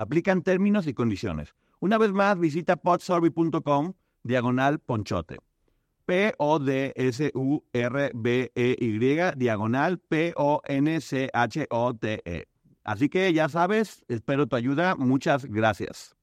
Aplican términos y condiciones. Una vez más, visita podsurvey.com diagonal ponchote. P-O-D-S-U-R-B-E-Y diagonal P-O-N-C-H-O-T-E. Así que ya sabes, espero tu ayuda. Muchas gracias.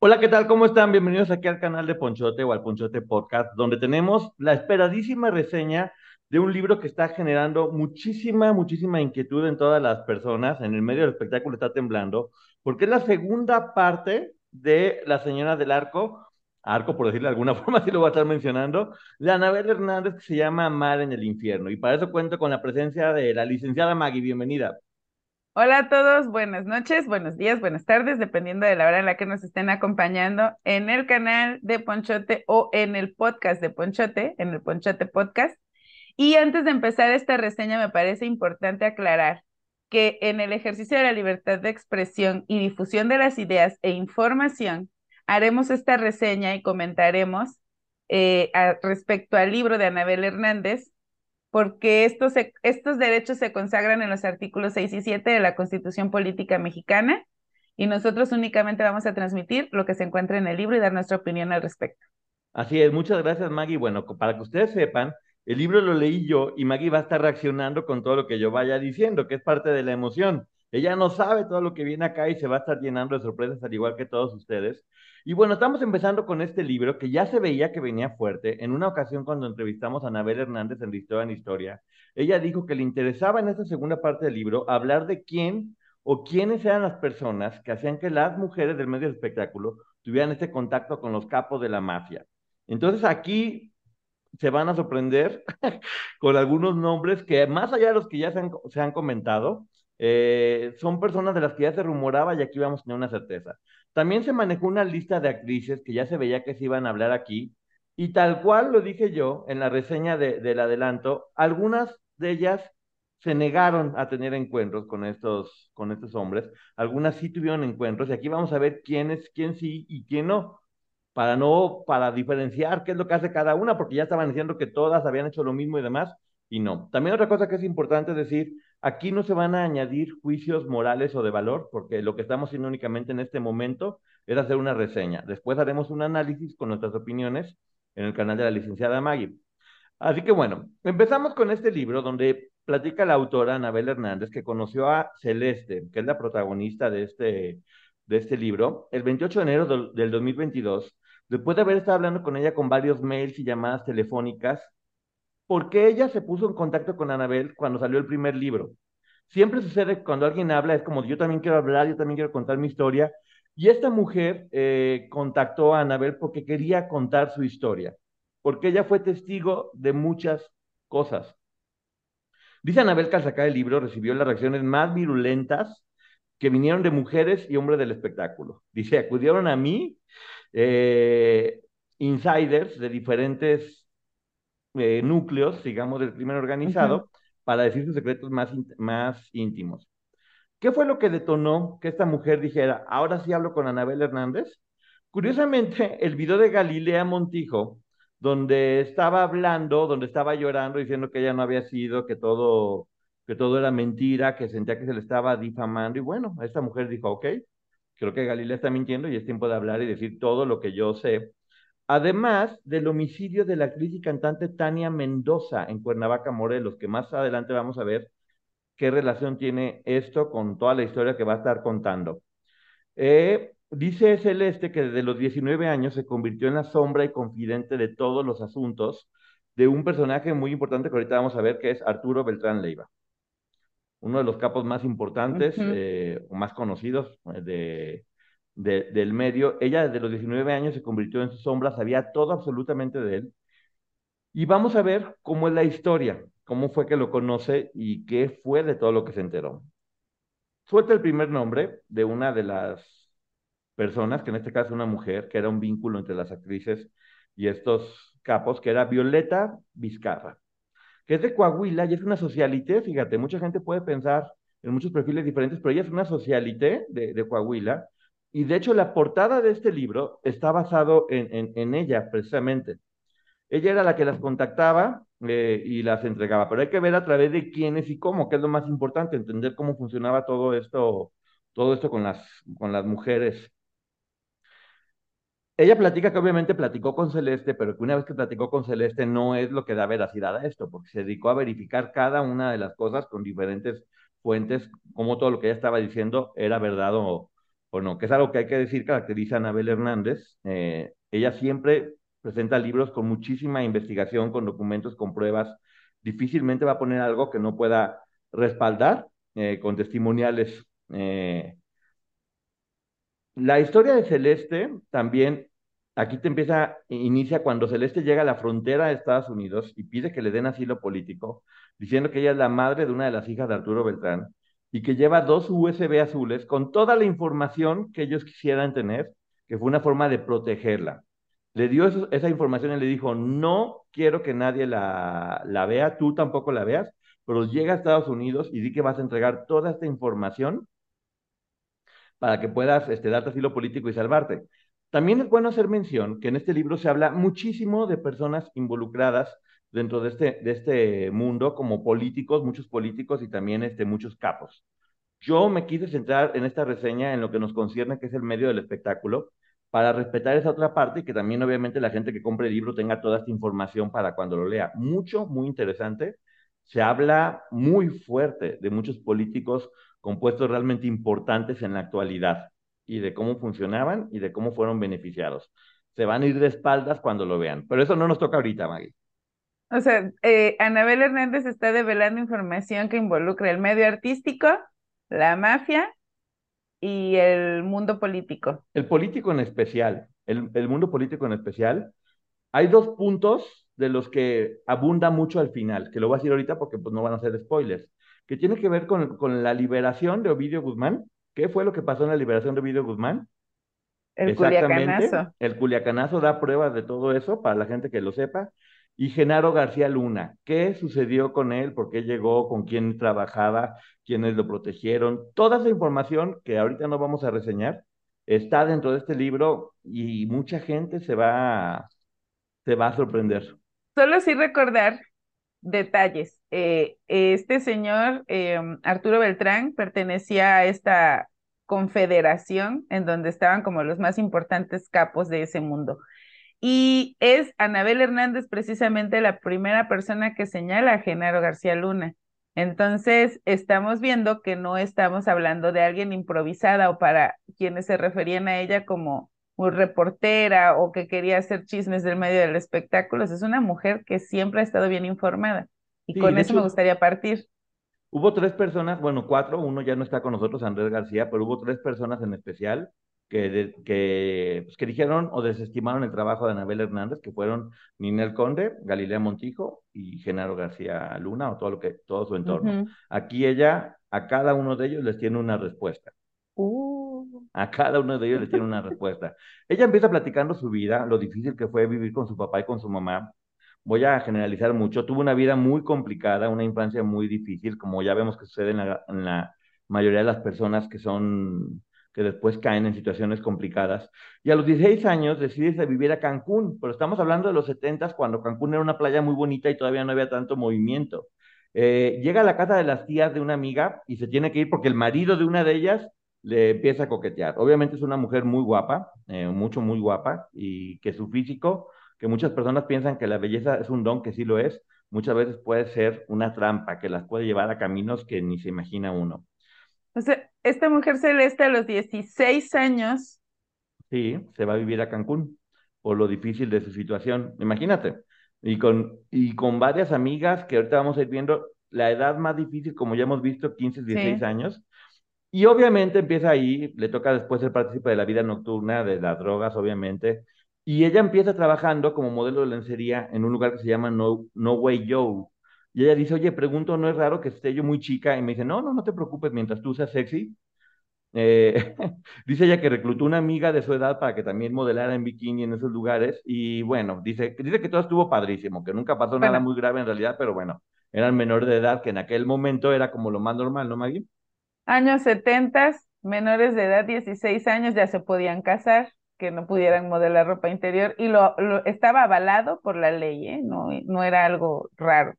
Hola, ¿qué tal? ¿Cómo están? Bienvenidos aquí al canal de Ponchote o al Ponchote Podcast, donde tenemos la esperadísima reseña de un libro que está generando muchísima, muchísima inquietud en todas las personas. En el medio del espectáculo está temblando, porque es la segunda parte de La Señora del Arco, Arco por decirle de alguna forma, así lo voy a estar mencionando, de Anabel Hernández, que se llama Mar en el Infierno. Y para eso cuento con la presencia de la licenciada Maggie. Bienvenida. Hola a todos, buenas noches, buenos días, buenas tardes, dependiendo de la hora en la que nos estén acompañando en el canal de Ponchote o en el podcast de Ponchote, en el Ponchote Podcast. Y antes de empezar esta reseña, me parece importante aclarar que en el ejercicio de la libertad de expresión y difusión de las ideas e información, haremos esta reseña y comentaremos eh, respecto al libro de Anabel Hernández, porque estos, estos derechos se consagran en los artículos 6 y 7 de la Constitución Política Mexicana y nosotros únicamente vamos a transmitir lo que se encuentra en el libro y dar nuestra opinión al respecto. Así es, muchas gracias Maggie. Bueno, para que ustedes sepan, el libro lo leí yo y Maggie va a estar reaccionando con todo lo que yo vaya diciendo, que es parte de la emoción. Ella no sabe todo lo que viene acá y se va a estar llenando de sorpresas al igual que todos ustedes. Y bueno, estamos empezando con este libro que ya se veía que venía fuerte. En una ocasión cuando entrevistamos a Anabel Hernández en Historia en Historia, ella dijo que le interesaba en esta segunda parte del libro hablar de quién o quiénes eran las personas que hacían que las mujeres del medio del espectáculo tuvieran este contacto con los capos de la mafia. Entonces aquí se van a sorprender con algunos nombres que, más allá de los que ya se han, comentado, eh, son personas de las que ya se rumoraba y aquí vamos a tener una certeza. También se manejó una lista de actrices que ya se veía que se iban a hablar aquí, y tal cual lo dije yo en la reseña del adelanto, algunas de ellas se negaron a tener encuentros con estos, con estos hombres, algunas sí tuvieron encuentros, y aquí vamos a ver quién es, quién sí y quién no para no, para diferenciar qué es lo que hace cada una, porque ya estaban diciendo que todas habían hecho lo mismo y demás, y no. También otra cosa que es importante decir, aquí no se van a añadir juicios morales o de valor, porque lo que estamos haciendo únicamente en este momento es hacer una reseña. Después haremos un análisis con nuestras opiniones en el canal de la licenciada Maggie. Así que bueno, empezamos con este libro donde platica la autora Anabel Hernández, que conoció a Celeste, que es la protagonista de este, de este libro, el 28 de enero del, del 2022 después de haber estado hablando con ella con varios mails y llamadas telefónicas, porque ella se puso en contacto con Anabel cuando salió el primer libro. Siempre sucede cuando alguien habla, es como yo también quiero hablar, yo también quiero contar mi historia. Y esta mujer eh, contactó a Anabel porque quería contar su historia, porque ella fue testigo de muchas cosas. Dice Anabel que al sacar el libro recibió las reacciones más virulentas que vinieron de mujeres y hombres del espectáculo. Dice, acudieron a mí eh, insiders de diferentes eh, núcleos, digamos, del crimen organizado, para decir sus secretos más, más íntimos. ¿Qué fue lo que detonó que esta mujer dijera, ahora sí hablo con Anabel Hernández? Curiosamente, el video de Galilea Montijo, donde estaba hablando, donde estaba llorando, diciendo que ella no había sido, que todo, que todo era mentira, que sentía que se le estaba difamando, y bueno, esta mujer dijo, ok, Creo que Galilea está mintiendo y es tiempo de hablar y decir todo lo que yo sé. Además del homicidio de la actriz y cantante Tania Mendoza en Cuernavaca, Morelos, que más adelante vamos a ver qué relación tiene esto con toda la historia que va a estar contando. Eh, dice Celeste que desde los 19 años se convirtió en la sombra y confidente de todos los asuntos de un personaje muy importante que ahorita vamos a ver, que es Arturo Beltrán Leiva uno de los capos más importantes eh, o más conocidos eh, de, del medio. Ella desde los 19 años se convirtió en su sombra, sabía todo absolutamente de él. Y vamos a ver cómo es la historia. cómo fue que lo conoce y qué fue de todo lo que se enteró. Suelta el primer nombre de una de las personas, que en este caso es una mujer, que era un vínculo entre las actrices y estos capos, que era Violeta Vizcarra, que es de Coahuila y es una socialité, fíjate, mucha gente puede pensar en muchos perfiles diferentes, pero ella es una socialité de, de Coahuila, y de hecho la portada de este libro está basado en, en, ella, precisamente. Ella era la que las contactaba eh, y las entregaba, pero hay que ver a través de quiénes y cómo, que es lo más importante, entender cómo funcionaba todo esto, todo esto con las, con las mujeres. Ella platica que obviamente platicó con Celeste, pero que una vez que platicó con Celeste no es lo que da veracidad a esto, porque se dedicó a verificar cada una de las cosas con diferentes fuentes, como todo lo que ella estaba diciendo era verdad o, no, que es algo que hay que decir caracteriza a Anabel Hernández. Eh, ella siempre presenta libros con muchísima investigación, con documentos, con pruebas. Difícilmente va a poner algo que no pueda respaldar eh, con testimoniales. Eh. La historia de Celeste también, aquí te empieza, inicia cuando Celeste llega a la frontera de Estados Unidos y pide que le den asilo político, diciendo que ella es la madre de una de las hijas de Arturo Beltrán y que lleva dos USB azules con toda la información que ellos quisieran tener, que fue una forma de protegerla le dio esa información y le dijo, no quiero que nadie la, la vea, tú tampoco la veas, pero llega a Estados Unidos y di que vas a entregar toda esta información para que puedas este, darte asilo político y salvarte. También es bueno hacer mención que en este libro se habla muchísimo de personas involucradas dentro de este, de este mundo, como políticos, muchos políticos y también este, muchos capos. Yo me quise centrar en esta reseña en lo que nos concierne, que es el medio del espectáculo, para respetar esa otra parte y que también obviamente la gente que compre el libro tenga toda esta información para cuando lo lea. Mucho, muy interesante. Se habla muy fuerte de muchos políticos con puestos realmente importantes en la actualidad y de cómo funcionaban y de cómo fueron beneficiados. Se van a ir de espaldas cuando lo vean, pero eso no nos toca ahorita, Maggie. O sea, eh, Anabel Hernández está develando información que involucra el medio artístico, la mafia y el mundo político. El político en especial, el, el, mundo político en especial, hay dos puntos de los que abunda mucho al final, que lo voy a decir ahorita porque pues, no van a ser spoilers, que tiene que ver con, con la liberación de Ovidio Guzmán. ¿Qué fue lo que pasó en la liberación de Ovidio Guzmán? El culiacanazo. El culiacanazo da pruebas de todo eso para la gente que lo sepa. Y Genaro García Luna, ¿qué sucedió con él? ¿Por qué llegó? ¿Con quién trabajaba? ¿Quiénes lo protegieron? Toda esa información que ahorita no vamos a reseñar está dentro de este libro y mucha gente se va, se va a sorprender. Solo sí recordar detalles. Eh, este señor, eh, Arturo Beltrán, pertenecía a esta confederación en donde estaban como los más importantes capos de ese mundo. Y es Anabel Hernández precisamente la primera persona que señala a Genaro García Luna. Entonces, estamos viendo que no estamos hablando de alguien improvisada o para quienes se referían a ella como muy reportera o que quería hacer chismes del medio del espectáculo. Es una mujer que siempre ha estado bien informada. Y con eso me gustaría partir. Hubo tres personas, bueno, cuatro, uno ya no está con nosotros, Andrés García, pero hubo tres personas en especial que, que, pues, que dijeron o desestimaron el trabajo de Anabel Hernández, que fueron Ninel Conde, Galilea Montijo y Genaro García Luna, o todo, lo que, todo su entorno. Aquí ella, a cada uno de ellos les tiene una respuesta. Uh. A cada uno de ellos les tiene una respuesta. Ella empieza platicando su vida, lo difícil que fue vivir con su papá y con su mamá. Voy a generalizar mucho. Tuvo una vida muy complicada, una infancia muy difícil, como ya vemos que sucede en la, en la mayoría de las personas que son que después caen en situaciones complicadas. Y a los 16 años decides vivir a Cancún, pero estamos hablando de los 70 cuando Cancún era una playa muy bonita y todavía no había tanto movimiento. Eh, llega a la casa de las tías de una amiga y se tiene que ir porque el marido de una de ellas le empieza a coquetear. Obviamente es una mujer muy guapa, eh, mucho, muy guapa, y que su físico, que muchas personas piensan que la belleza es un don, que sí lo es, muchas veces puede ser una trampa que las puede llevar a caminos que ni se imagina uno. O sea, esta mujer celeste a los 16 años. Sí, se va a vivir a Cancún por lo difícil de su situación. Imagínate. Y con, y con varias amigas que ahorita vamos a ir viendo la edad más difícil, como ya hemos visto, 15, 16 años. Y obviamente empieza ahí, le toca después ser partícipe de la vida nocturna, de las drogas, obviamente. Y ella empieza trabajando como modelo de lencería en un lugar que se llama No, no Way Joe, Y ella dice, oye, pregunto, ¿no es raro que esté yo muy chica? Y me dice, no, no, no te preocupes, mientras tú seas sexy. Eh, dice ella que reclutó una amiga de su edad para que también modelara en bikini en esos lugares. Y bueno, dice, dice que todo estuvo padrísimo, que nunca pasó nada Bueno, muy grave en realidad, pero bueno, eran menores de edad, que en aquel momento era como lo más normal, ¿no, Maggie? Años 70, menores de edad, 16 años, ya se podían casar, que no pudieran modelar ropa interior, y lo, lo- estaba avalado por la ley, ¿eh? No, no era algo raro.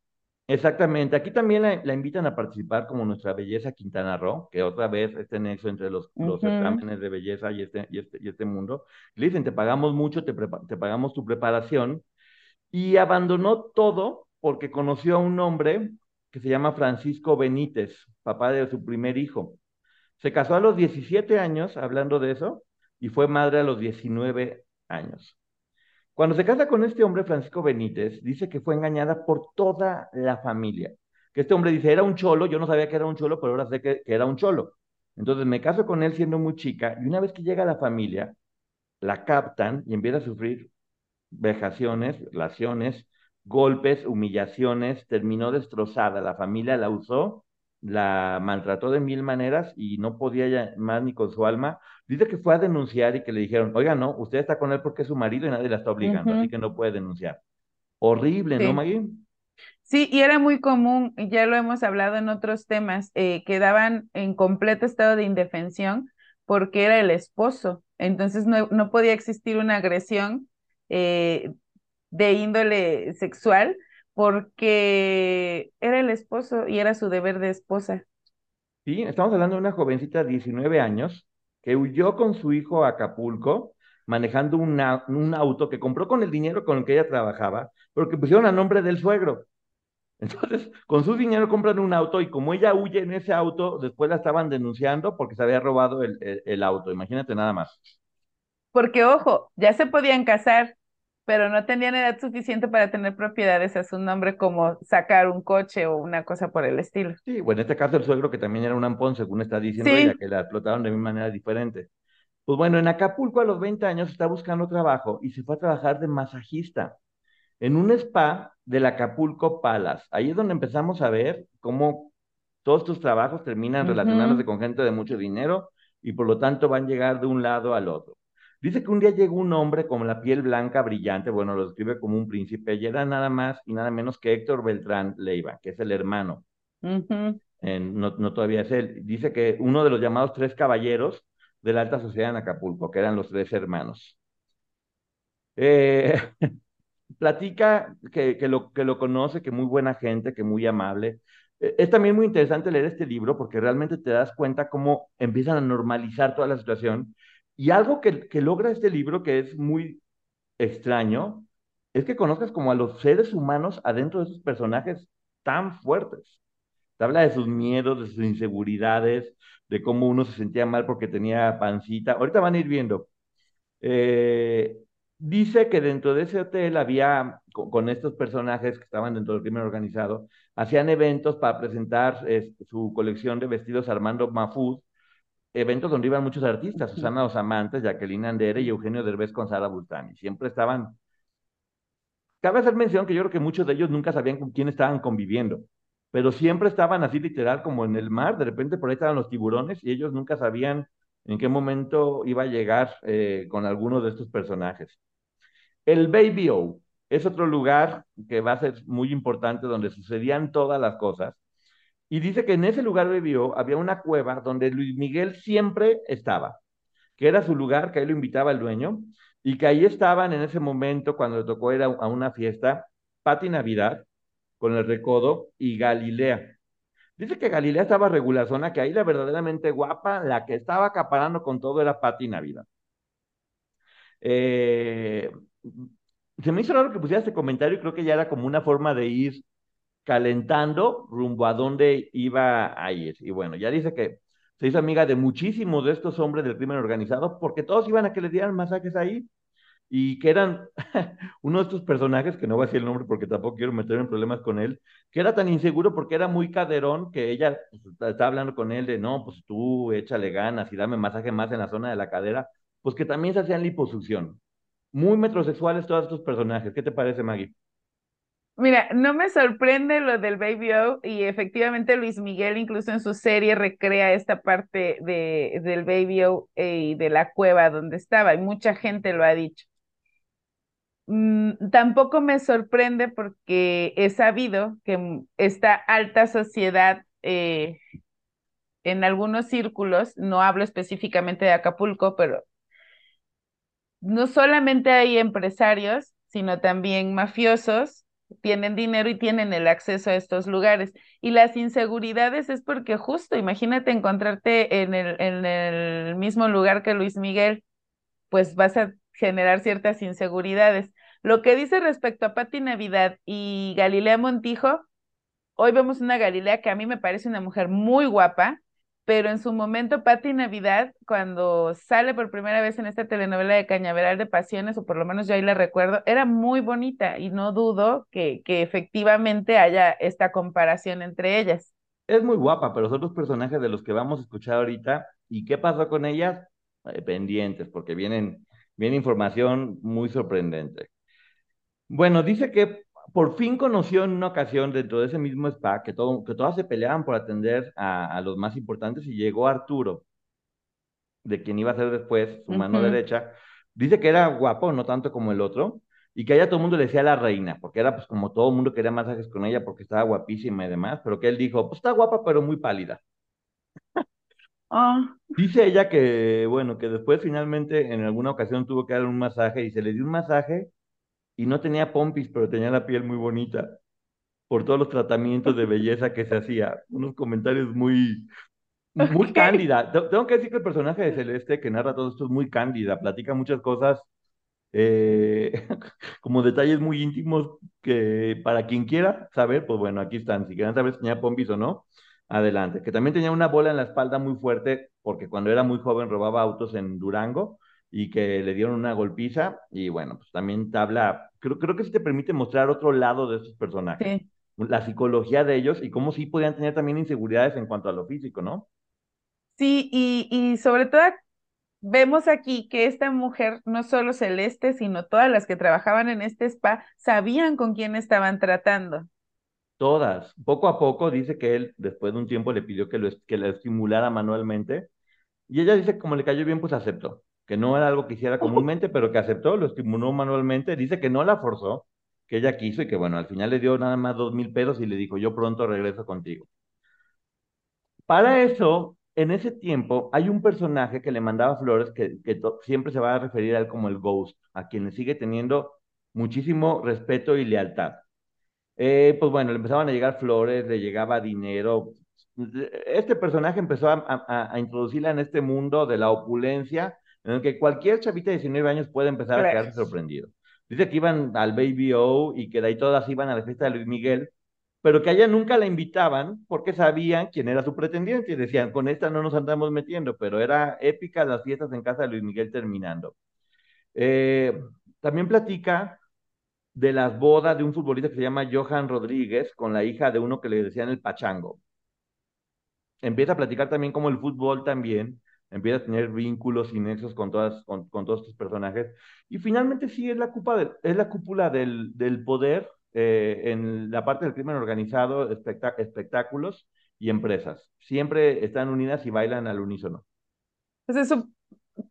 Exactamente. Aquí también la, la invitan a participar como nuestra belleza Quintana Roo, que otra vez este nexo entre los, los Ujú. certámenes de belleza y este, y este, y este mundo. Le dicen, te pagamos mucho, te, te pagamos tu preparación, y abandonó todo porque conoció a un hombre que se llama Francisco Benítez, papá de su primer hijo. Se casó a los 17 años, hablando de eso, y fue madre a los 19 años. Cuando se casa con este hombre, Francisco Benítez, dice que fue engañada por toda la familia. Que este hombre dice, era un cholo, yo no sabía que era un cholo, pero ahora sé que, era un cholo. Entonces me caso con él siendo muy chica, y una vez que llega a la familia, la captan y empieza a sufrir vejaciones, violaciones, golpes, humillaciones, terminó destrozada. La familia la usó, la maltrató de mil maneras y no podía ya más ni con su alma. Dice que fue a denunciar y que le dijeron, oiga, no, usted está con él porque es su marido y nadie la está obligando, así que no puede denunciar. Horrible, ¿no. Maggie? Sí, y era muy común, ya lo hemos hablado en otros temas, eh, quedaban en completo estado de indefensión porque era el esposo. Entonces no, no podía existir una agresión eh, de índole sexual porque era el esposo y era su deber de esposa. Sí, estamos hablando de una jovencita de 19 años que huyó con su hijo a Acapulco manejando una- un auto que compró con el dinero con el que ella trabajaba, pero que pusieron a nombre del suegro. Entonces, con su dinero compran un auto y como ella huye en ese auto, después la estaban denunciando porque se había robado el, el- el auto. Imagínate nada más. Porque, ojo, ya se podían casar, pero no tenían edad suficiente para tener propiedades a su nombre como sacar un coche o una cosa por el estilo. Sí, bueno, en este caso el suegro que también era un ampón, según está diciendo ella, Sí, que la explotaron de mil maneras diferentes. Pues bueno, en Acapulco a los 20 años está buscando trabajo y se fue a trabajar de masajista en un spa del Acapulco Palace. Ahí es donde empezamos a ver cómo todos tus trabajos terminan relacionándose con gente de mucho dinero y por lo tanto van a llegar de un lado al otro. Dice que un día llegó un hombre con la piel blanca brillante, bueno, lo describe como un príncipe, y era nada más y nada menos que Héctor Beltrán Leiva, que es el hermano, en- no, no todavía es él. Dice que uno de los llamados tres caballeros de la alta sociedad en Acapulco, que eran los tres hermanos. Eh, platica que, que, lo, que lo conoce, que muy buena gente, que muy amable. Eh, Es también muy interesante leer este libro porque realmente te das cuenta cómo empiezan a normalizar toda la situación. Y algo que, logra este libro que es muy extraño es que conozcas como a los seres humanos adentro de esos personajes tan fuertes. Te habla de sus miedos, de sus inseguridades, de cómo uno se sentía mal porque tenía pancita. Ahorita van a ir viendo. Eh, dice que dentro de ese hotel había, con, estos personajes que estaban dentro del crimen organizado, hacían eventos para presentar su colección de vestidos Armando Mafuz, eventos donde iban muchos artistas. Susana Dos Amantes, Jacqueline Andere y Eugenio Derbez con Sara Bultani. Siempre estaban. Cabe hacer mención que yo creo que muchos de ellos nunca sabían con quién estaban conviviendo, pero siempre estaban así literal como en el mar, de repente por ahí estaban los tiburones y ellos nunca sabían en qué momento iba a llegar eh, con alguno de estos personajes. El Baby O es otro lugar que va a ser muy importante donde sucedían todas las cosas. Y dice que en ese lugar O había una cueva donde Luis Miguel siempre estaba, que era su lugar, que ahí lo invitaba el dueño, y que ahí estaban en ese momento cuando le tocó ir a, una fiesta, Pati Navidad, con el Recodo, y Galilea. Dice que Galilea estaba regulazona, que ahí la verdaderamente guapa, la que estaba acaparando con todo era Pati Navidad. Eh, se me hizo raro que pusiera este comentario creo que ya era como una forma de ir calentando rumbo a dónde iba a ir. Y bueno, ya dice que se hizo amiga de muchísimos de estos hombres del crimen organizado porque todos iban a que le dieran masajes ahí y que eran uno de estos personajes, que no voy a decir el nombre porque tampoco quiero meterme en problemas con él, que era tan inseguro porque era muy caderón que ella pues, estaba hablando con él de, no, pues tú échale ganas y dame masaje más en la zona de la cadera, pues que también se hacían liposucción. Muy metrosexuales todos estos personajes. ¿Qué te parece, Maggie? Mira, no me sorprende lo del Baby O y efectivamente Luis Miguel incluso en su serie recrea esta parte de, del Baby O y de la cueva donde estaba y mucha gente lo ha dicho. Mm, tampoco me sorprende porque he sabido que esta alta sociedad eh, en algunos círculos, no hablo específicamente de Acapulco, pero no solamente hay empresarios, sino también mafiosos, tienen dinero y tienen el acceso a estos lugares. Y las inseguridades es porque justo, imagínate encontrarte en el, en el mismo lugar que Luis Miguel, pues vas a generar ciertas inseguridades. Lo que dice respecto a Patti Navidad y Galilea Montijo, hoy vemos una Galilea que a mí me parece una mujer muy guapa, pero en su momento Patti Navidad, cuando sale por primera vez en esta telenovela de Cañaveral de Pasiones, o por lo menos yo ahí la recuerdo, era muy bonita y no dudo que, que efectivamente haya esta comparación entre ellas. Es muy guapa, pero son los personajes de los que vamos a escuchar ahorita. ¿Y qué pasó con ellas? Eh, pendientes, porque vienen, viene información muy sorprendente. Bueno, dice que por fin conoció en una ocasión dentro de ese mismo spa que, todo, que todas se peleaban por atender a, a los más importantes y llegó Arturo, de quien iba a ser después su mano derecha. Dice que era guapo, no tanto como el otro, y que a ella todo el mundo le decía la reina, porque era pues como todo el mundo quería masajes con ella porque estaba guapísima y demás, pero que él dijo, pues está guapa pero muy pálida. Oh, Dice ella que, bueno, que después finalmente en alguna ocasión tuvo que darle un masaje y se le dio un masaje y no tenía pompis, pero tenía la piel muy bonita por todos los tratamientos de belleza que se hacía. Unos comentarios muy, muy cándida. Te- Tengo que decir que el personaje de Celeste que narra todo esto es muy cándida, platica muchas cosas, eh, como detalles muy íntimos que para quien quiera saber, pues bueno, aquí están. Si quieren saber si tenía pompis o no, adelante. Que también tenía una bola en la espalda muy fuerte, porque cuando era muy joven robaba autos en Durango y que le dieron una golpiza. Y bueno, pues también te habla, creo, creo que sí te permite mostrar otro lado de estos personajes, Sí. la psicología de ellos y cómo sí podían tener también inseguridades en cuanto a lo físico, ¿no? Sí, y, y sobre todo vemos aquí que esta mujer, no solo Celeste, sino todas las que trabajaban en este spa, sabían con quién estaban tratando. Todas. Poco a poco dice que él, después de un tiempo, le pidió que, lo, que la estimulara manualmente. Y ella dice que como le cayó bien, pues aceptó. Que no era algo que hiciera comúnmente, pero que aceptó, lo estimuló manualmente. Dice que no la forzó, que ella quiso y que bueno, al final le dio nada más dos mil pesos y le dijo, yo pronto regreso contigo. Para eso, en ese tiempo, hay un personaje que le mandaba flores que, que siempre se va a referir a él como el Ghost, a quien le sigue teniendo muchísimo respeto y lealtad. Eh, pues bueno, le empezaban a llegar flores, le llegaba dinero. Este personaje empezó a, a- a introducirla en este mundo de la opulencia, en el que cualquier chavita de 19 años puede empezar a quedarse sorprendido. Dice que iban al Baby O y que de ahí todas iban a la fiesta de Luis Miguel, pero que a ella nunca la invitaban porque sabían quién era su pretendiente y decían, con esta no nos andamos metiendo, pero era épica las fiestas en casa de Luis Miguel terminando. Eh, también platica de las bodas de un futbolista que se llama Johan Rodríguez con la hija de uno que le decían el Pachango. Empieza a platicar también como el fútbol también, empieza a tener vínculos y nexos con, todas, con, con todos estos personajes. Y finalmente sí es la, cupa de, es la cúpula del, del poder eh, en la parte del crimen organizado, espectá espectáculos y empresas. Siempre están unidas y bailan al unísono. Pues eso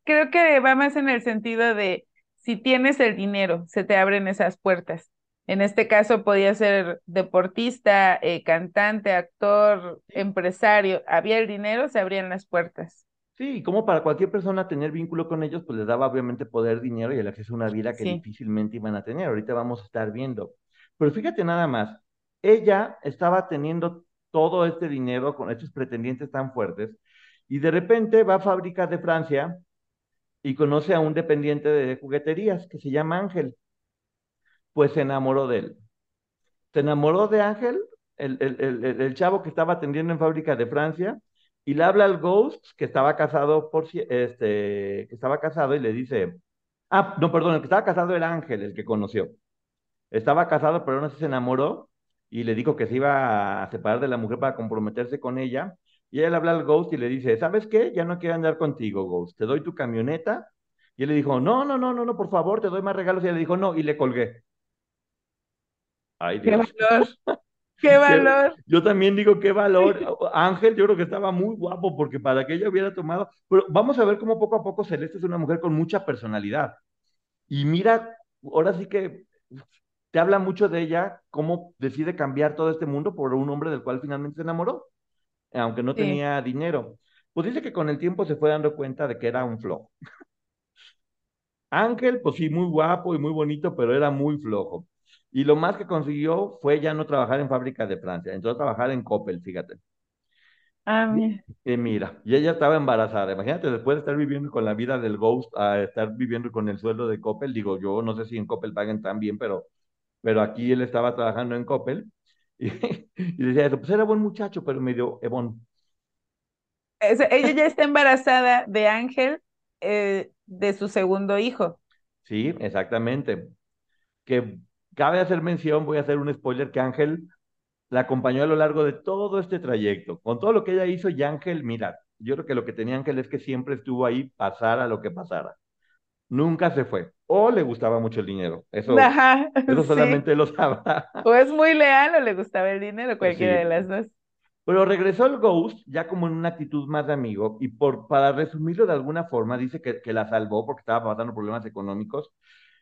creo que va más en el sentido de si tienes el dinero, se te abren esas puertas. En este caso podía ser deportista, eh, cantante, actor, empresario. Había el dinero, se abrían las puertas. Sí, como para cualquier persona tener vínculo con ellos, pues les daba obviamente poder, dinero y el acceso a una vida que Sí. difícilmente iban a tener. Ahorita vamos a estar viendo. Pero fíjate nada más, ella estaba teniendo todo este dinero con estos pretendientes tan fuertes y de repente va a fábricas de Francia y conoce a un dependiente de jugueterías que se llama Ángel. Pues se enamoró de él. Se enamoró de Ángel, el, el, el, el el chavo que estaba atendiendo en fábrica de Francia, y le habla al Ghost, que estaba casado por este, que estaba casado, y le dice, ah, no, perdón, el que estaba casado era Ángel, el que conoció. Estaba casado, pero así se enamoró, y le dijo que se iba a separar de la mujer para comprometerse con ella. Y ella le habla al Ghost y le dice, ¿sabes qué? Ya no quiero andar contigo, Ghost. Te doy tu camioneta. Y él le dijo, no, no, no, no, no, por favor, te doy más regalos. Y ella le dijo, no, y le colgué. Ay, ¡Qué Dios. ¡Qué valor! Yo también digo qué valor. Ángel, yo creo que estaba muy guapo porque para que ella hubiera tomado. Pero vamos a ver cómo poco a poco Celeste es una mujer con mucha personalidad. Y mira, ahora sí que te habla mucho de ella, cómo decide cambiar todo este mundo por un hombre del cual finalmente se enamoró, aunque no Sí. tenía dinero. Pues dice que con el tiempo se fue dando cuenta de que era un flojo. Ángel, pues sí, muy guapo y muy bonito, pero era muy flojo. Y lo más que consiguió fue ya no trabajar en fábrica de Francia, entró a trabajar en Coppel, fíjate. Ah, mira. Y mira, y ella estaba embarazada. Imagínate, después de estar viviendo con la vida del Ghost, a estar viviendo con el sueldo de Coppel, digo, yo no sé si en Coppel paguen tan bien, pero, pero aquí él estaba trabajando en Coppel y, y decía eso, pues era buen muchacho, pero medio ebón. Sea, ella ya está embarazada de Ángel, eh, de su segundo hijo. Sí, exactamente. Que cabe hacer mención, voy a hacer un spoiler, que Ángel la acompañó a lo largo de todo este trayecto. Con todo lo que ella hizo, y Ángel, mira, yo creo que lo que tenía Ángel es que siempre estuvo ahí, pasara lo que pasara. Nunca se fue. O le gustaba mucho el dinero. Eso, Ajá, eso sí. solamente lo sabrá. O es muy leal o le gustaba el dinero, cualquiera Sí. de las dos. Pero regresó el Ghost ya como en una actitud más de amigo y por, para resumirlo de alguna forma, dice que, que la salvó porque estaba pasando problemas económicos,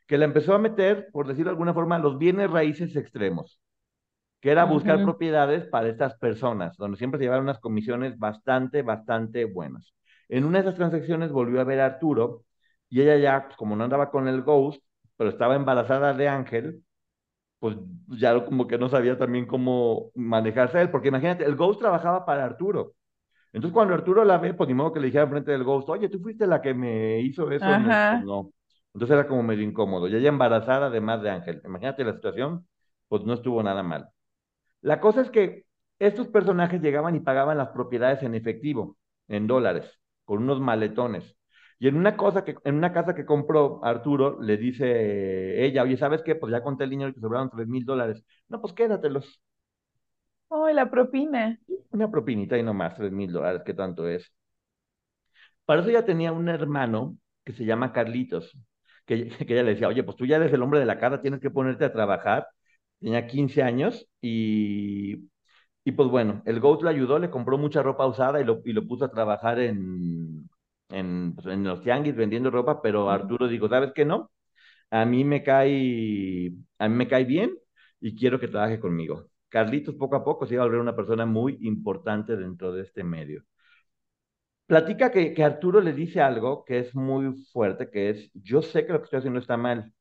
que la empezó a meter, por decirlo de alguna forma, los bienes raíces extremos, que era buscar propiedades para estas personas, donde siempre se llevaban unas comisiones bastante, bastante buenas. En una de esas transacciones volvió a ver a Arturo y ella ya, pues, como no andaba con el Ghost, pero estaba embarazada de Ángel, pues ya como que no sabía también cómo manejarse él, porque imagínate, el Ghost trabajaba para Arturo. Entonces cuando Arturo la ve, pues ni modo que le dijera frente del Ghost, oye, tú fuiste la que me hizo eso. No, Ajá. pues, no. Entonces era como medio incómodo. Y ella embarazada además de Ángel. Imagínate la situación, pues no estuvo nada mal. La cosa es que estos personajes llegaban y pagaban las propiedades en efectivo, en dólares, con unos maletones. Y en una cosa que, en una casa que compró Arturo, le dice ella, oye, ¿sabes qué? Pues ya conté el dinero que sobraron tres mil dólares. No, pues quédatelos. Oh, la propina. Una propinita y no más, tres mil dólares, ¿qué tanto es? Para eso ella tenía un hermano que se llama Carlitos, que, que ella le decía, oye, pues tú ya eres el hombre de la casa, tienes que ponerte a trabajar. Tenía 15 años y, y pues bueno, el Goat lo ayudó, le compró mucha ropa usada y lo, y lo puso a trabajar en, en, pues, en los tianguis vendiendo ropa, pero. Arturo dijo, ¿sabes qué no? A mí me cae, a mí me cae bien y quiero que trabaje conmigo. Carlitos poco a poco se iba a volver una persona muy importante dentro de este medio. Platica que, Arturo le dice algo que es muy fuerte, que es, yo sé que lo que estoy haciendo está mal,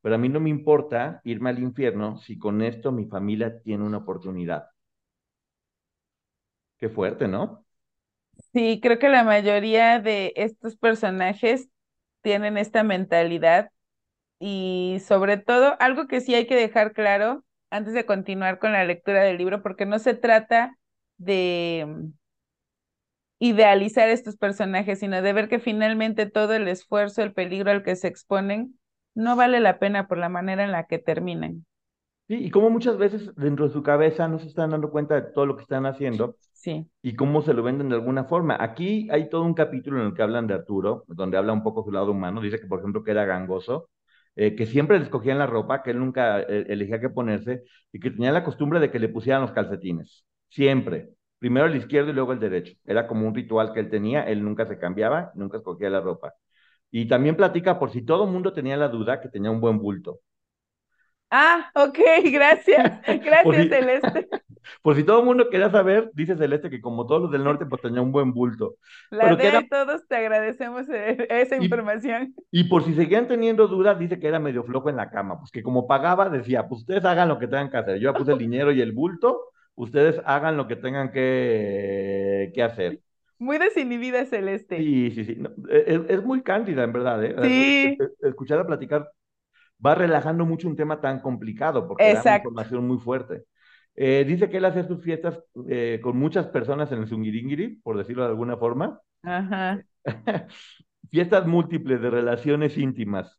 pero a mí no me importa irme al infierno si con esto mi familia tiene una oportunidad. Qué fuerte, ¿no? Sí, creo que la mayoría de estos personajes tienen esta mentalidad y sobre todo algo que sí hay que dejar claro antes de continuar con la lectura del libro, porque no se trata de idealizar estos personajes, sino de ver que finalmente todo el esfuerzo, el peligro al que se exponen, no vale la pena por la manera en la que terminan. Sí, y como muchas veces dentro de su cabeza no se están dando cuenta de todo lo que están haciendo Sí. y cómo se lo venden de alguna forma. Aquí hay todo un capítulo en el que hablan de Arturo, donde habla un poco su lado humano. Dice que, por ejemplo, que era gangoso, eh, que siempre le escogían la ropa, que él nunca eh, elegía qué ponerse y que tenía la costumbre de que le pusieran los calcetines. Siempre. Primero el izquierdo y luego el derecho. Era como un ritual que él tenía. Él nunca se cambiaba, nunca escogía la ropa. Y también platica, por si todo el mundo tenía la duda, que tenía un buen bulto. Ah, ok, gracias. Por Gracias, si, Celeste. por si todo el mundo quería saber, dice Celeste que como todos los del norte, pues tenía un buen bulto. La Pero era, y todos te agradecemos eh, esa y, información. y por si seguían teniendo dudas, dice que era medio flojo en la cama, pues que como pagaba, decía, pues ustedes hagan lo que tengan que hacer. Yo ya puse el dinero y el bulto, ustedes hagan lo que tengan que, que hacer. Muy desinhibida, Celeste. Sí, sí, sí. No, es, es muy cándida, en verdad, ¿eh? Sí, Escucharla platicar va relajando mucho un tema tan complicado porque da una información muy fuerte. Eh, dice que él hace sus fiestas eh, con muchas personas en el Zungiringiri, por decirlo de alguna forma. Ajá. fiestas múltiples de relaciones íntimas.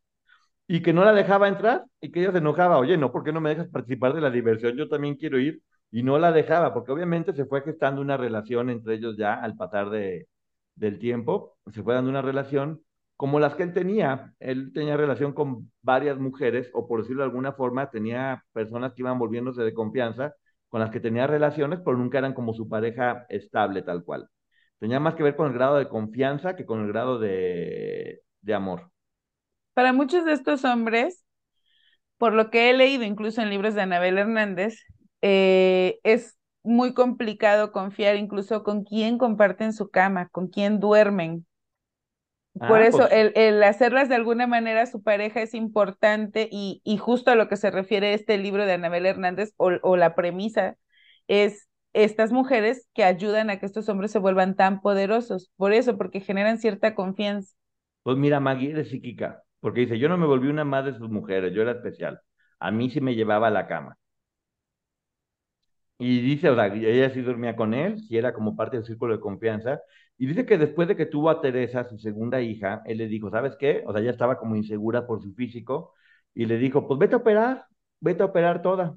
Y que no la dejaba entrar y que ella se enojaba. Oye, no, ¿por qué no me dejas participar de la diversión? Yo también quiero ir. Y no la dejaba, porque obviamente se fue gestando una relación entre ellos ya al pasar de, del tiempo. Se fue dando una relación como las que él tenía. Él tenía relación con varias mujeres, o por decirlo de alguna forma, tenía personas que iban volviéndose de confianza, con las que tenía relaciones, pero nunca eran como su pareja estable tal cual. Tenía más que ver con el grado de confianza que con el grado de, de amor. Para muchos de estos hombres, por lo que he leído incluso en libros de Anabel Hernández, eh, es muy complicado confiar incluso con quién comparten su cama, con quién duermen. Por Ah, eso pues el, el hacerlas de alguna manera su pareja es importante y, y justo a lo que se refiere este libro de Anabel Hernández o, o la premisa es estas mujeres que ayudan a que estos hombres se vuelvan tan poderosos. Por eso, porque generan cierta confianza. Pues mira, Maggie eres psíquica, porque dice, yo no me volví una más de sus mujeres, yo era especial. A mí sí me llevaba a la cama. Y dice, o sea, ella sí dormía con él, sí era como parte del círculo de confianza. Y dice que después de que tuvo a Teresa, su segunda hija, él le dijo, ¿sabes qué? O sea, ella estaba como insegura por su físico y le dijo, pues vete a operar, vete a operar toda.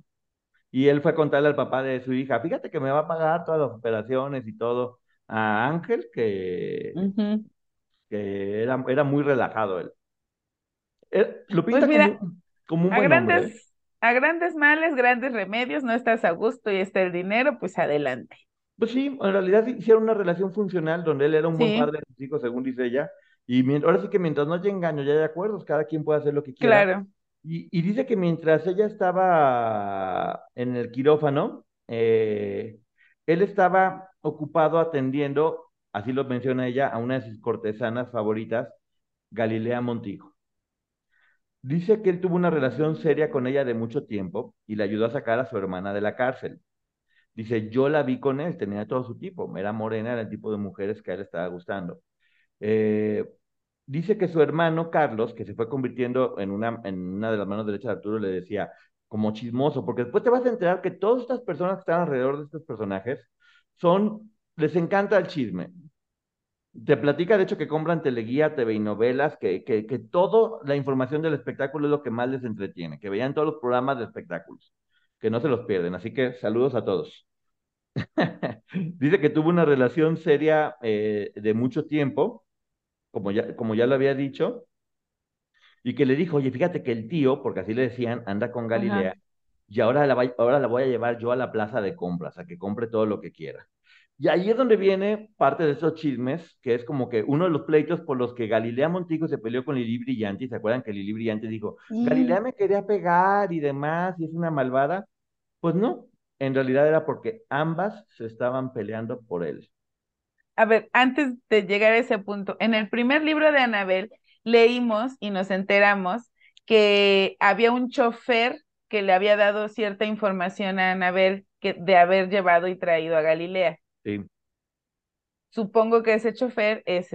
Y él fue a contarle al papá de su hija, fíjate que me va a pagar todas las operaciones y todo a Ángel, que, que era, era muy relajado él. Él lo Pues pinta mira, como, como un a buen hombre, ¿eh? A grandes males, grandes remedios, no estás a gusto y está el dinero, pues adelante. Pues sí, en realidad hicieron una relación funcional donde él era un buen padre de sus hijos, según dice ella. Y ahora sí que mientras no haya engaño y haya acuerdos, cada quien puede hacer lo que quiera. claro. Y, y dice que mientras ella estaba en el quirófano, eh, él estaba ocupado atendiendo, así lo menciona ella, a una de sus cortesanas favoritas, Galilea Montijo. Dice que él tuvo una relación seria con ella de mucho tiempo y le ayudó a sacar a su hermana de la cárcel. Dice, yo la vi con él, tenía todo su tipo, era morena, era el tipo de mujeres que a él estaba gustando. Eh, dice que su hermano Carlos, que se fue convirtiendo en una, en una de las manos derechas de Arturo, le decía, como chismoso, porque después te vas a enterar que todas estas personas que están alrededor de estos personajes son, les encanta el chisme. Te platica, de hecho, que compran teleguía, TV y novelas, que, que, que toda la información del espectáculo es lo que más les entretiene, que vean todos los programas de espectáculos, que no se los pierden. Así que saludos a todos. Dice que tuvo una relación seria eh, de mucho tiempo, como ya, como ya lo había dicho, y que le dijo, oye, fíjate que el tío, porque así le decían, anda con Ajá. Galilea, y ahora la, va- ahora la voy a llevar yo a la plaza de compras, a que compre todo lo que quiera. Y ahí es donde viene parte de esos chismes, que es como que uno de los pleitos por los que Galilea Montijo se peleó con Lili Brillante, se acuerdan que Lili Brillante dijo, Galilea me quería pegar y demás, y es una malvada. Pues no, en realidad era porque ambas se estaban peleando por él. a ver, antes de llegar a ese punto, en el primer libro de Anabel leímos y nos enteramos que había un chofer que le había dado cierta información a Anabel que, de haber llevado y traído a Galilea. Sí. Supongo que ese chofer es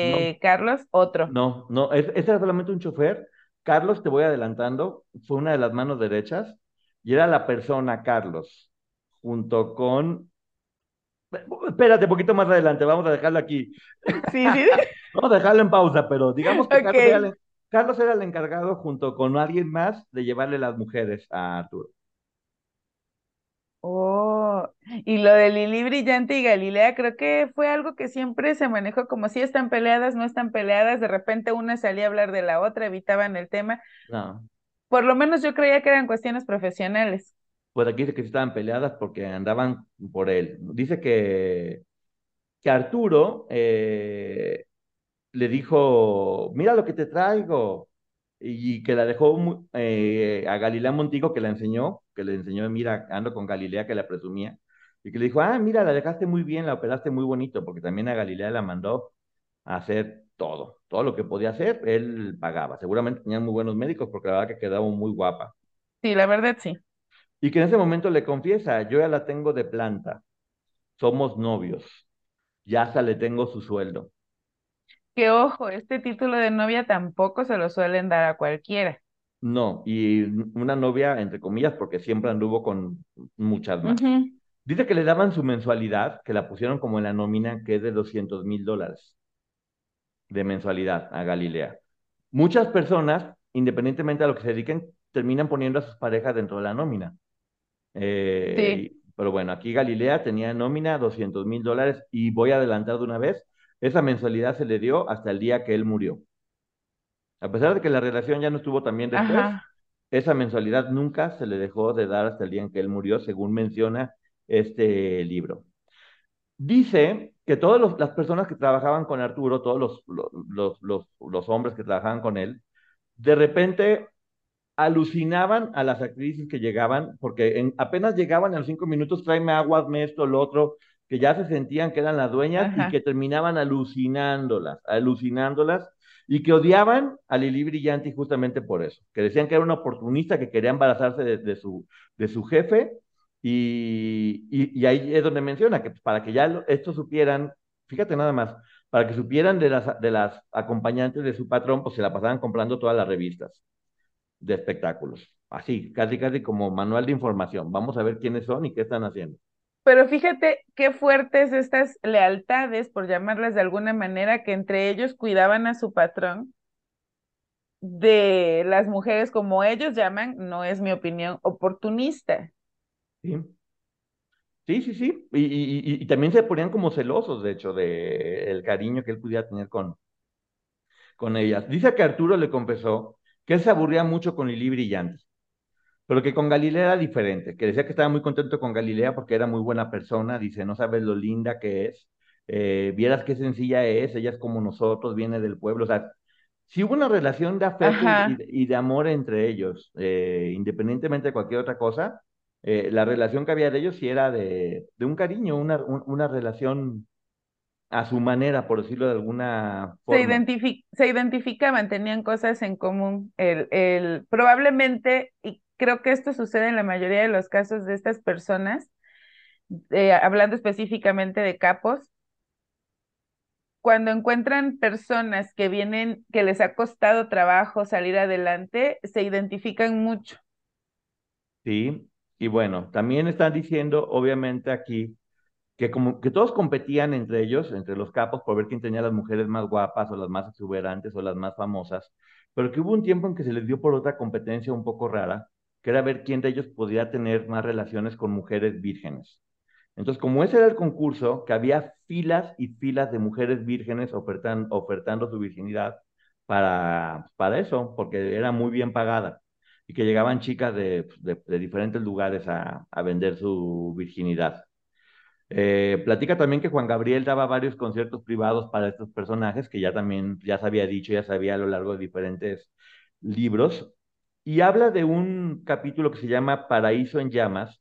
No, este Carlos, otro. no, no, es- ese era solamente un chofer. Carlos, te voy adelantando, fue una de las manos derechas y era la persona Carlos, junto con... Espérate, un poquito más adelante, vamos a dejarlo aquí. Sí, sí. Vamos a dejarlo en pausa, pero digamos que Carlos era, el, Carlos era el encargado junto con alguien más de llevarle las mujeres a Arturo. Oh, y lo de Lili Brillante y Galilea, creo que fue algo que siempre se manejó como si están peleadas, no están peleadas, de repente una salía a hablar de la otra, evitaban el tema. No, Por lo menos yo creía que eran cuestiones profesionales. pues aquí dice que sí estaban peleadas porque andaban por él. Dice que, que Arturo eh, le dijo, mira lo que te traigo, y que la dejó eh, a Galilea Montijo, que la enseñó, que le enseñó, mira, ando con Galilea, que la presumía, y que le dijo, ah, mira, la dejaste muy bien, la operaste muy bonito, porque también a Galilea la mandó a hacer todo, todo lo que podía hacer, él pagaba. Seguramente tenían muy buenos médicos, porque la verdad que quedaba muy guapa. Sí, la verdad sí. Y que en ese momento le confiesa, yo ya la tengo de planta, somos novios, ya hasta le tengo su sueldo. Que ojo, este título de novia tampoco se lo suelen dar a cualquiera. No, y una novia, entre comillas, porque siempre anduvo con muchas más. Dice que le daban su mensualidad, que la pusieron como en la nómina, que es de 200 mil dólares de mensualidad a Galilea. Muchas personas, independientemente a lo que se dediquen, terminan poniendo a sus parejas dentro de la nómina. Eh, Sí, pero bueno, aquí Galilea tenía nómina 200 mil dólares y voy a adelantar de una vez, esa mensualidad se le dio hasta el día que él murió. A pesar de que la relación ya no estuvo tan bien después, Ajá. esa mensualidad nunca se le dejó de dar hasta el día en que él murió, según menciona este libro. Dice que todas las personas que trabajaban con Arturo, todos los, los, los, los, hombres que trabajaban con él, de repente alucinaban a las actrices que llegaban, porque en, apenas llegaban a los cinco minutos, tráeme agua, hazme esto, lo otro, que ya se sentían que eran las dueñas y que terminaban alucinándolas, alucinándolas, y que odiaban a Lili Brillanti justamente por eso, que decían que era una oportunista que quería embarazarse de, de su, de su jefe, y, y, ahí es donde menciona que para que ya estos supieran, fíjate nada más, para que supieran de las, de las acompañantes de su patrón, pues se la pasaban comprando todas las revistas de espectáculos. Así, casi, casi como manual de información. Vamos a ver quiénes son y qué están haciendo. Pero fíjate qué fuertes estas lealtades, por llamarlas de alguna manera, que entre ellos cuidaban a su patrón de las mujeres, como ellos llaman, no es mi opinión, oportunista. Sí, sí, sí, sí. Y, también se ponían como celosos, de hecho, de cariño que él pudiera tener con, con ellas. Dice que Arturo le confesó que él se aburría mucho con Lili Brillante, pero que con Galilea era diferente, que decía que estaba muy contento con Galilea porque era muy buena persona, dice, no sabes lo linda que es, eh, vieras qué sencilla es, ella es como nosotros, viene del pueblo, o sea, si hubo una relación de afecto y, de amor entre ellos, eh, independientemente de cualquier otra cosa, eh, la relación que había de ellos sí era de, de un cariño, una, una relación a su manera, por decirlo de alguna forma. Se, se identificaban, tenían cosas en común. El, el, probablemente, y creo que esto sucede en la mayoría de los casos de estas personas, eh, hablando específicamente de capos, cuando encuentran personas que vienen, que les ha costado trabajo salir adelante, se identifican mucho. Sí, y bueno, también están diciendo, obviamente aquí, que como que todos competían entre ellos, entre los capos, por ver quién tenía las mujeres más guapas o las más exuberantes o las más famosas, pero que hubo un tiempo en que se les dio por otra competencia un poco rara, que era ver quién de ellos podía tener más relaciones con mujeres vírgenes. Entonces, como ese era el concurso, que había filas y filas de mujeres vírgenes ofertando su virginidad para, para eso, porque era muy bien pagada, y que llegaban chicas de, de, diferentes lugares a, a vender su virginidad. Eh, platica también que Juan Gabriel daba varios conciertos privados para estos personajes, que ya también ya se había dicho, ya sabía a lo largo de diferentes libros, y habla de un capítulo que se llama Paraíso en Llamas,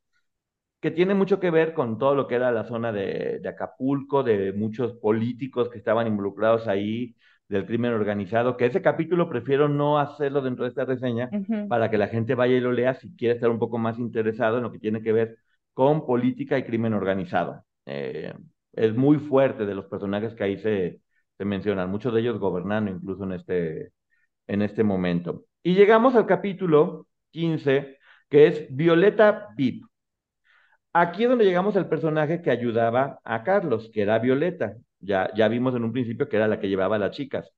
que tiene mucho que ver con todo lo que era la zona de, de Acapulco, de muchos políticos que estaban involucrados ahí, del crimen organizado, que ese capítulo prefiero no hacerlo dentro de esta reseña para que la gente vaya y lo lea si quiere estar un poco más interesado en lo que tiene que ver con política y crimen organizado. Eh, es muy fuerte de los personajes que ahí se, se mencionan, muchos de ellos gobernando incluso en este, en este momento. Y llegamos al capítulo 15, que es Violeta Vip. Aquí es donde llegamos al personaje que ayudaba a Carlos, que era Violeta. Ya, ya vimos en un principio que era la que llevaba a las chicas.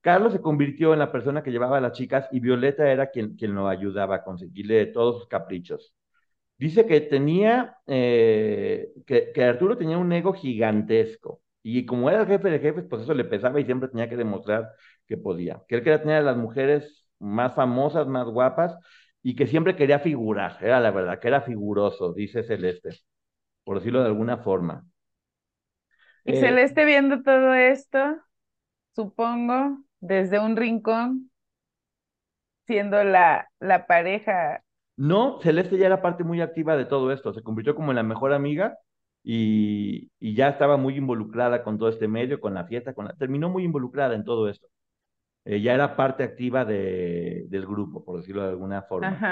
Carlos se convirtió en la persona que llevaba a las chicas y Violeta era quien, quien lo ayudaba a conseguirle todos sus caprichos. Dice que tenía, eh, que, que, Arturo tenía un ego gigantesco. Y como era el jefe de jefes, pues eso le pesaba y siempre tenía que demostrar que podía. Que él quería tener a las mujeres más famosas, más guapas, y que siempre quería figurar. Era la verdad, que era figuroso, dice Celeste, por decirlo de alguna forma. Y eh, Celeste viendo todo esto, supongo, desde un rincón, siendo la, la pareja no, Celeste ya era parte muy activa de todo esto, se convirtió como en la mejor amiga y, ya estaba muy involucrada con todo este medio, con la fiesta, con la, terminó muy involucrada en todo esto. Eh, ya era parte activa de, del grupo, por decirlo de alguna forma.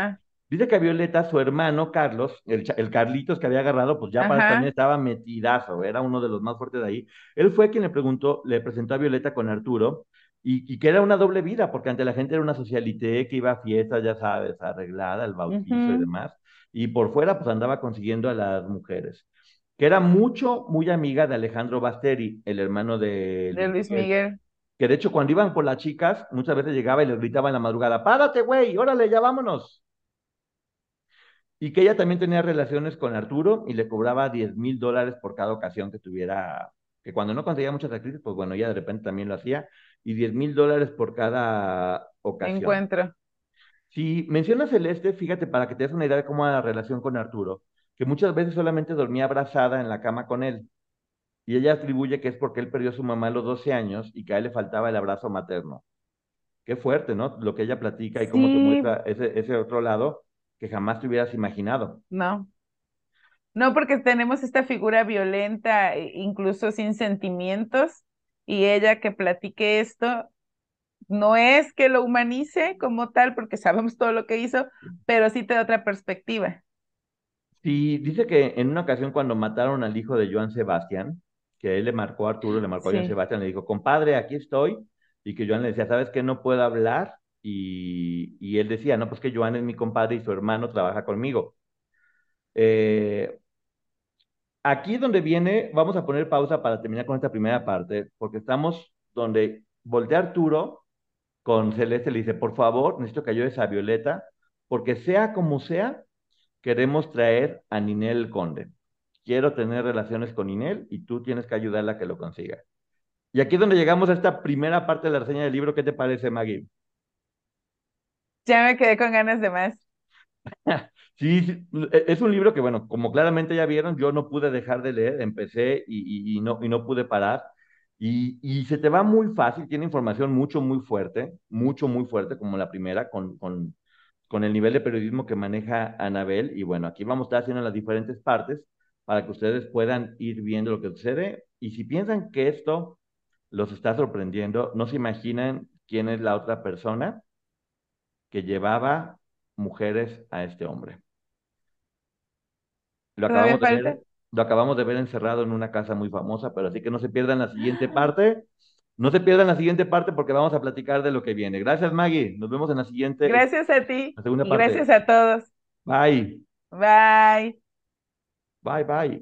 Dice que a Violeta, su hermano Carlos, el, el Carlitos que había agarrado, pues ya para también estaba metidazo, era uno de los más fuertes de ahí. Él fue quien le preguntó, le presentó a Violeta con Arturo, y, que era una doble vida, porque ante la gente era una socialité que iba a fiestas, ya sabes, arreglada, el bautizo y demás, y por fuera pues andaba consiguiendo a las mujeres, que era mucho, muy amiga de Alejandro Basteri, el hermano de, de Luis Miguel. Que de hecho cuando iban por las chicas, muchas veces llegaba y les gritaba en la madrugada, párate, güey, órale, ya vámonos. Y que ella también tenía relaciones con Arturo y le cobraba 10 mil dólares por cada ocasión que tuviera que cuando no conseguía muchas actrices, pues bueno, ella de repente también lo hacía, y 10 mil dólares por cada ocasión. Encuentro. Si mencionas Celeste, fíjate, para que te des una idea de cómo era la relación con Arturo, que muchas veces solamente dormía abrazada en la cama con él. Y ella atribuye que es porque él perdió a su mamá a los 12 años y que a él le faltaba el abrazo materno. Qué fuerte, ¿no? Lo que ella platica y cómo te muestra ese, ese otro lado que jamás te hubieras imaginado. no. No, porque tenemos esta figura violenta, e- incluso sin sentimientos, y ella que platique esto, no es que lo humanice como tal, porque sabemos todo lo que hizo, pero sí te da otra perspectiva. Sí, dice que en una ocasión cuando mataron al hijo de Joan Sebastián, que él le marcó a Arturo, le marcó a Joan. Sebastián, le dijo, compadre, aquí estoy, y que Joan le decía, ¿sabes qué? No puedo hablar, y, y él decía, no, pues que Joan es mi compadre y su hermano trabaja conmigo. Eh, aquí es donde viene, vamos a poner pausa para terminar con esta primera parte, porque estamos donde voltea Arturo con Celeste, le dice, por favor, necesito que ayudes a Violeta, porque sea como sea, queremos traer a Ninel Conde. Quiero tener relaciones con Ninel y tú tienes que ayudarla a que lo consiga. Y aquí es donde llegamos a esta primera parte de la reseña del libro. ¿Qué te parece, Maggie? Ya me quedé con ganas de más. Sí, sí, e- es un libro que, bueno, como claramente ya vieron, yo no pude dejar de leer, empecé y, y- y no, y no pude parar. Y, y se te va muy fácil, tiene información mucho, muy fuerte, mucho, muy fuerte, como la primera, con, con, con el nivel de periodismo que maneja Anabel. Y bueno, aquí vamos a estar haciendo las diferentes partes para que ustedes puedan ir viendo lo que sucede. Y si piensan que esto los está sorprendiendo, no se imaginan quién es la otra persona que llevaba mujeres a este hombre. Lo ¿Todavía acabamos de ver, lo acabamos de ver encerrado en una casa muy famosa, pero así que no se pierdan la siguiente parte. No se pierdan la siguiente parte porque vamos a platicar de lo que viene. Gracias, Maggie. Nos vemos en la siguiente, Gracias a ti la segunda y parte. gracias a todos. Bye. Bye. Bye, bye.